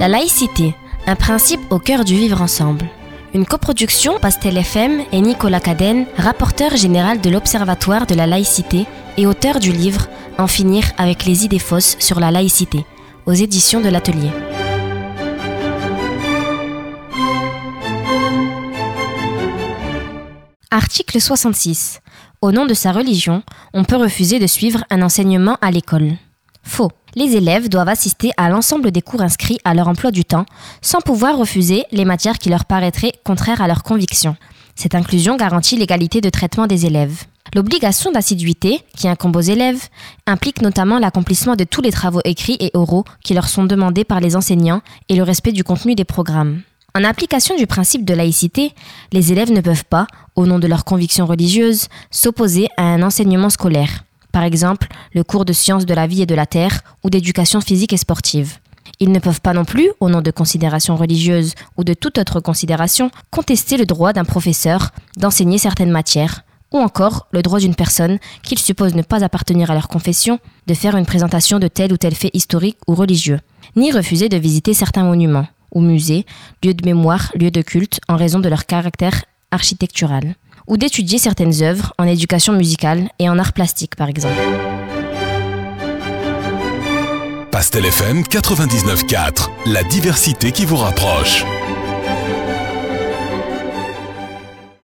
La laïcité, un principe au cœur du vivre ensemble. Une coproduction Pastel FM et Nicolas Cadenne, rapporteur général de l'Observatoire de la laïcité et auteur du livre En finir avec les idées fausses sur la laïcité, aux éditions de l'Atelier. Article 66. Au nom de sa religion, on peut refuser de suivre un enseignement à l'école. Faux. Les élèves doivent assister à l'ensemble des cours inscrits à leur emploi du temps, sans pouvoir refuser les matières qui leur paraîtraient contraires à leurs convictions. Cette inclusion garantit l'égalité de traitement des élèves. L'obligation d'assiduité, qui incombe aux élèves, implique notamment l'accomplissement de tous les travaux écrits et oraux qui leur sont demandés par les enseignants et le respect du contenu des programmes. En application du principe de laïcité, les élèves ne peuvent pas, au nom de leurs convictions religieuses, s'opposer à un enseignement scolaire, par exemple le cours de sciences de la vie et de la terre ou d'éducation physique et sportive. Ils ne peuvent pas non plus, au nom de considérations religieuses ou de toute autre considération, contester le droit d'un professeur d'enseigner certaines matières, ou encore le droit d'une personne qu'ils supposent ne pas appartenir à leur confession de faire une présentation de tel ou tel fait historique ou religieux, ni refuser de visiter certains monuments ou musées, lieux de mémoire, lieux de culte en raison de leur caractère architectural, ou d'étudier certaines œuvres en éducation musicale et en art plastique par exemple. Pastel FM 99.4, la diversité qui vous rapproche.